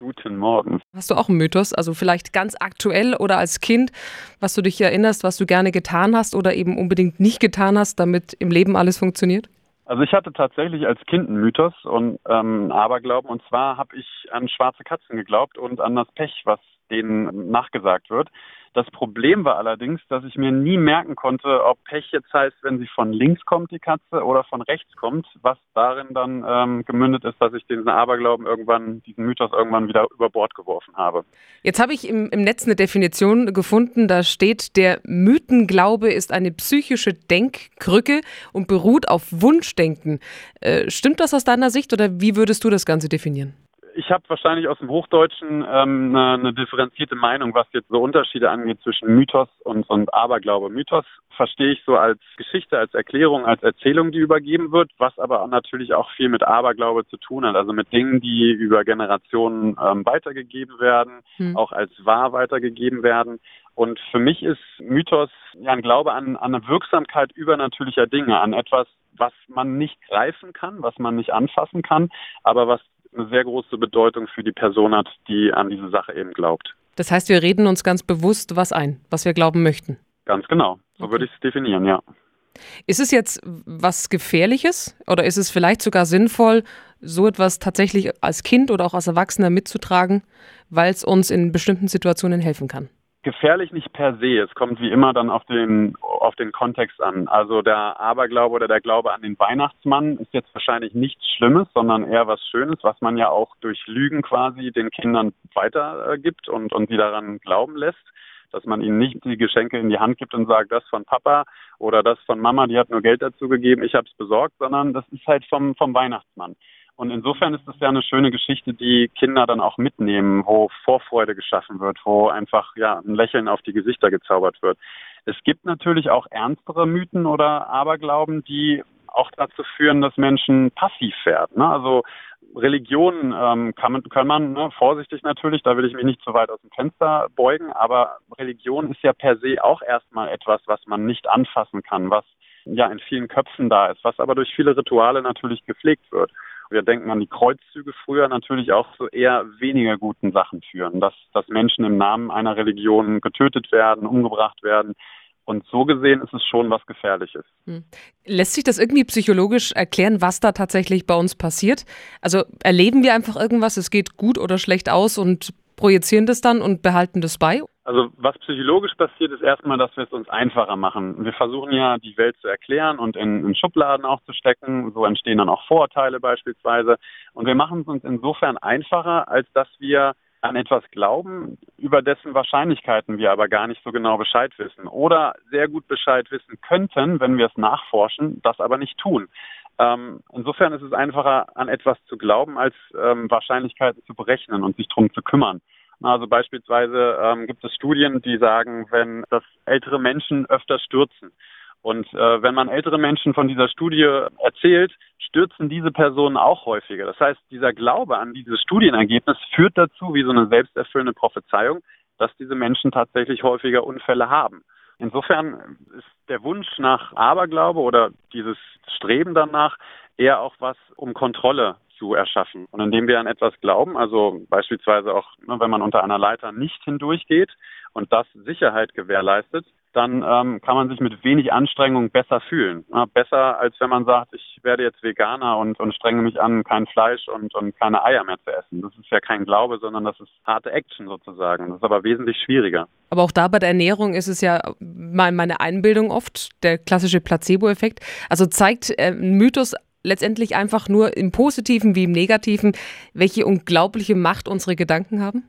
Guten Morgen. Hast du auch einen Mythos, also vielleicht ganz aktuell oder als Kind, was du dich erinnerst, was du gerne getan hast oder eben unbedingt nicht getan hast, damit im Leben alles funktioniert? Also ich hatte tatsächlich als Kind einen Mythos und ähm, Aberglauben und zwar habe ich an schwarze Katzen geglaubt und an das Pech, was denen nachgesagt wird. Das Problem war allerdings, dass ich mir nie merken konnte, ob Pech jetzt heißt, wenn sie von links kommt, die Katze, oder von rechts kommt, was darin dann ähm, gemündet ist, dass ich diesen Aberglauben irgendwann, diesen Mythos irgendwann wieder über Bord geworfen habe. Jetzt habe ich im, im Netz eine Definition gefunden, da steht, der Mythenglaube ist eine psychische Denkkrücke und beruht auf Wunschdenken. Äh, stimmt das aus deiner Sicht oder wie würdest du das Ganze definieren? Ich habe wahrscheinlich aus dem Hochdeutschen ähm, eine, eine differenzierte Meinung, was jetzt so Unterschiede angeht zwischen Mythos und, und Aberglaube. Mythos verstehe ich so als Geschichte, als Erklärung, als Erzählung, die übergeben wird, was aber natürlich auch viel mit Aberglaube zu tun hat, also mit Dingen, die über Generationen ähm, weitergegeben werden, hm. auch als wahr weitergegeben werden. Und für mich ist Mythos ja ein Glaube an, an eine Wirksamkeit übernatürlicher Dinge, an etwas, was man nicht greifen kann, was man nicht anfassen kann, aber was eine sehr große Bedeutung für die Person hat, die an diese Sache eben glaubt. Das heißt, wir reden uns ganz bewusst was ein, was wir glauben möchten. Ganz genau. So okay. würde ich es definieren, ja. Ist es jetzt was Gefährliches oder ist es vielleicht sogar sinnvoll, so etwas tatsächlich als Kind oder auch als Erwachsener mitzutragen, weil es uns in bestimmten Situationen helfen kann? Gefährlich nicht per se. Es kommt wie immer dann auf den, auf den Kontext an. Also der Aberglaube oder der Glaube an den Weihnachtsmann ist jetzt wahrscheinlich nichts Schlimmes, sondern eher was Schönes, was man ja auch durch Lügen quasi den Kindern weitergibt und, und sie daran glauben lässt. Dass man ihnen nicht die Geschenke in die Hand gibt und sagt, das von Papa oder das von Mama, die hat nur Geld dazu gegeben, ich habe es besorgt, sondern das ist halt vom, vom Weihnachtsmann. Und insofern ist es ja eine schöne Geschichte, die Kinder dann auch mitnehmen, wo Vorfreude geschaffen wird, wo einfach ja ein Lächeln auf die Gesichter gezaubert wird. Es gibt natürlich auch ernstere Mythen oder Aberglauben, die auch dazu führen, dass Menschen passiv werden. Ne? Also Religionen ähm, kann man, kann man ne, vorsichtig natürlich, da will ich mich nicht zu weit aus dem Fenster beugen, aber Religion ist ja per se auch erstmal etwas, was man nicht anfassen kann, was ja in vielen Köpfen da ist, was aber durch viele Rituale natürlich gepflegt wird. Wir denken an die Kreuzzüge früher natürlich auch zu eher weniger guten Sachen führen, dass, dass Menschen im Namen einer Religion getötet werden, umgebracht werden. Und so gesehen ist es schon was Gefährliches. Hm. Lässt sich das irgendwie psychologisch erklären, was da tatsächlich bei uns passiert? Also erleben wir einfach irgendwas, es geht gut oder schlecht aus und projizieren das dann und behalten das bei? Also was psychologisch passiert, ist erstmal, dass wir es uns einfacher machen. Wir versuchen ja, die Welt zu erklären und in, in Schubladen auch zu stecken. So entstehen dann auch Vorurteile beispielsweise. Und wir machen es uns insofern einfacher, als dass wir an etwas glauben, über dessen Wahrscheinlichkeiten wir aber gar nicht so genau Bescheid wissen oder sehr gut Bescheid wissen könnten, wenn wir es nachforschen, das aber nicht tun. Ähm, insofern ist es einfacher, an etwas zu glauben, als ähm, Wahrscheinlichkeiten zu berechnen und sich darum zu kümmern. Also beispielsweise ähm, gibt es Studien, die sagen, wenn das ältere Menschen öfter stürzen. Und äh, wenn man ältere Menschen von dieser Studie erzählt, stürzen diese Personen auch häufiger. Das heißt, dieser Glaube an dieses Studienergebnis führt dazu, wie so eine selbsterfüllende Prophezeiung, dass diese Menschen tatsächlich häufiger Unfälle haben. Insofern ist der Wunsch nach Aberglaube oder dieses Streben danach eher auch was, um Kontrolle zu erschaffen. Und indem wir an etwas glauben, also beispielsweise auch, ne, wenn man unter einer Leiter nicht hindurchgeht und das Sicherheit gewährleistet, dann ähm, kann man sich mit wenig Anstrengung besser fühlen. Ja, besser, als wenn man sagt, ich werde jetzt Veganer und, und strenge mich an, kein Fleisch und, und keine Eier mehr zu essen. Das ist ja kein Glaube, sondern das ist harte Action sozusagen. Das ist aber wesentlich schwieriger. Aber auch da bei der Ernährung ist es ja meine Einbildung oft, der klassische Placebo-Effekt. Also zeigt äh, ein Mythos letztendlich einfach nur im Positiven wie im Negativen, welche unglaubliche Macht unsere Gedanken haben?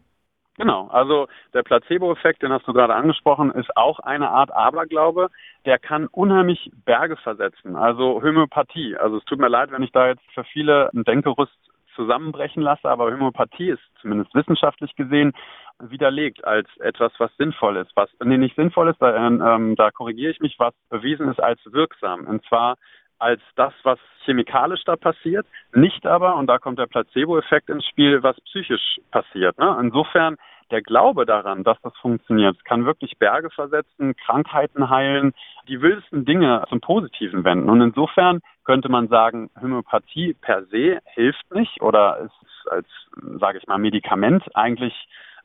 Genau, also der Placebo-Effekt, den hast du gerade angesprochen, ist auch eine Art Aberglaube. Der kann unheimlich Berge versetzen. Also Homöopathie. Also es tut mir leid, wenn ich da jetzt für viele ein Denkerüst zusammenbrechen lasse, aber Homöopathie ist zumindest wissenschaftlich gesehen widerlegt als etwas, was sinnvoll ist. Was nee, nicht sinnvoll ist, da, ähm, da korrigiere ich mich, was bewiesen ist als wirksam. Und zwar als das, was chemikalisch da passiert, nicht aber, und da kommt der Placebo-Effekt ins Spiel, was psychisch passiert. Ne? Insofern der Glaube daran, dass das funktioniert, kann wirklich Berge versetzen, Krankheiten heilen, die wildesten Dinge zum Positiven wenden. Und insofern könnte man sagen, Homöopathie per se hilft nicht oder ist als, sage ich mal, Medikament eigentlich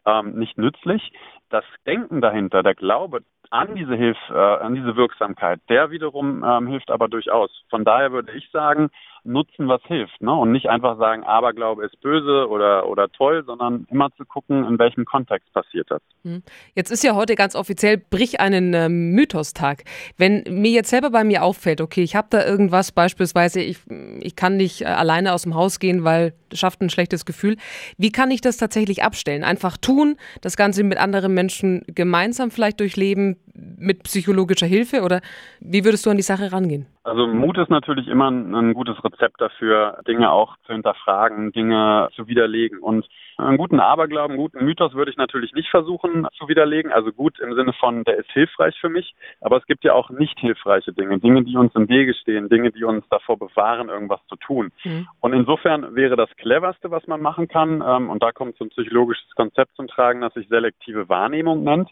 ähm, nicht nützlich. Das Denken dahinter, der Glaube an diese Hilfe, äh, an diese Wirksamkeit, der wiederum ähm, hilft aber durchaus. Von daher würde ich sagen, nutzen, was hilft. Ne? Und nicht einfach sagen, Aberglaube ist böse oder, oder toll, sondern immer zu gucken, in welchem Kontext passiert das. Hm. Jetzt ist ja heute ganz offiziell Brich einen äh, Mythostag. Wenn mir jetzt selber bei mir auffällt, okay, ich habe da irgendwas, beispielsweise, ich, ich kann nicht äh, alleine aus dem Haus gehen, weil das schafft ein schlechtes Gefühl. Wie kann ich das tatsächlich abstellen? Einfach tun, das Ganze mit anderen Menschen gemeinsam vielleicht durchleben, mit psychologischer Hilfe oder wie würdest du an die Sache rangehen? Also Mut ist natürlich immer ein, ein, gutes Rezept dafür, Dinge auch zu hinterfragen, Dinge zu widerlegen. Und einen guten Aberglauben, einen guten Mythos würde ich natürlich nicht versuchen zu widerlegen. Also gut im Sinne von, der ist hilfreich für mich. Aber es gibt ja auch nicht hilfreiche Dinge, Dinge, die uns im Wege stehen, Dinge, die uns davor bewahren, irgendwas zu tun. Mhm. Und insofern wäre das cleverste, was man machen kann, ähm, und da kommt so ein psychologisches Konzept zum Tragen, das sich selektive Wahrnehmung nennt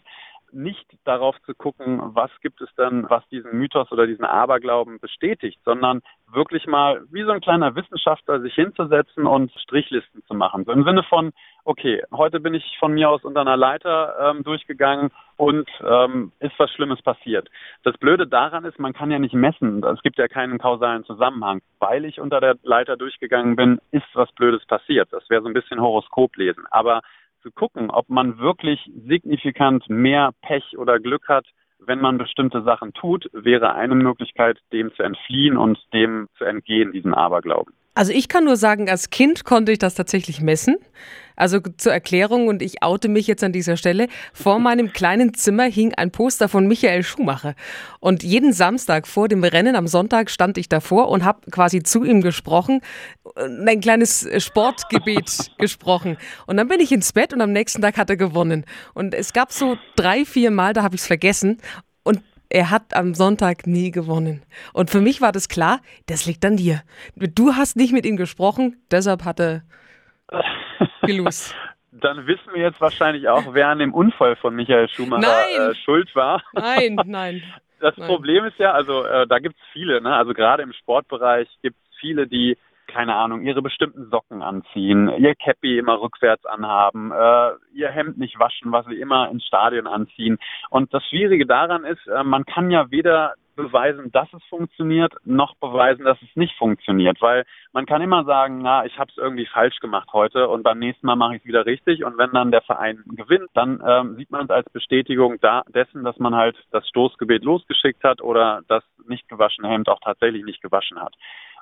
nicht darauf zu gucken, was gibt es denn, was diesen Mythos oder diesen Aberglauben bestätigt, sondern wirklich mal wie so ein kleiner Wissenschaftler sich hinzusetzen und Strichlisten zu machen. So im Sinne von, okay, heute bin ich von mir aus unter einer Leiter ähm, durchgegangen und ähm, ist was Schlimmes passiert. Das Blöde daran ist, man kann ja nicht messen. Es gibt ja keinen kausalen Zusammenhang. Weil ich unter der Leiter durchgegangen bin, ist was Blödes passiert. Das wäre so ein bisschen Horoskop lesen. Aber zu gucken, ob man wirklich signifikant mehr Pech oder Glück hat, wenn man bestimmte Sachen tut, wäre eine Möglichkeit, dem zu entfliehen und dem zu entgehen, diesen Aberglauben. Also ich kann nur sagen, als Kind konnte ich das tatsächlich messen. Also zur Erklärung, und ich oute mich jetzt an dieser Stelle, vor meinem kleinen Zimmer hing ein Poster von Michael Schumacher. Und jeden Samstag vor dem Rennen am Sonntag stand ich davor und habe quasi zu ihm gesprochen, ein kleines Sportgebet gesprochen. Und dann bin ich ins Bett und am nächsten Tag hat er gewonnen. Und es gab so drei, vier Mal, da habe ich es vergessen er hat am Sonntag nie gewonnen. Und für mich war das klar, das liegt an dir. Du hast nicht mit ihm gesprochen, deshalb hat er gelost. Dann wissen wir jetzt wahrscheinlich auch, wer an dem Unfall von Michael Schumacher äh, schuld war. Nein, nein. Das nein. Problem ist ja, also äh, da gibt es viele, ne? also gerade im Sportbereich gibt es viele, die keine Ahnung, ihre bestimmten Socken anziehen, ihr Cappy immer rückwärts anhaben, äh, ihr Hemd nicht waschen, was sie immer ins Stadion anziehen. Und das Schwierige daran ist, äh, man kann ja weder beweisen, dass es funktioniert, noch beweisen, dass es nicht funktioniert. Weil man kann immer sagen, na, ich habe es irgendwie falsch gemacht heute und beim nächsten Mal mache ich es wieder richtig. Und wenn dann der Verein gewinnt, dann ähm, sieht man es als Bestätigung da, dessen, dass man halt das Stoßgebet losgeschickt hat oder das nicht gewaschene Hemd auch tatsächlich nicht gewaschen hat.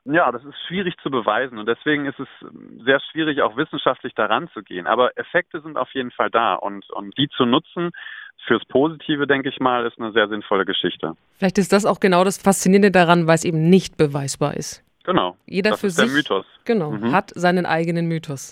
Ja, das ist schwierig zu beweisen und deswegen ist es sehr schwierig, auch wissenschaftlich daran zu gehen. Aber Effekte sind auf jeden Fall da und, und die zu nutzen fürs Positive, denke ich mal, ist eine sehr sinnvolle Geschichte. Vielleicht ist das auch genau das Faszinierende daran, weil es eben nicht beweisbar ist. Genau. Jeder das für ist sich der Mythos. Genau, mhm. hat seinen eigenen Mythos.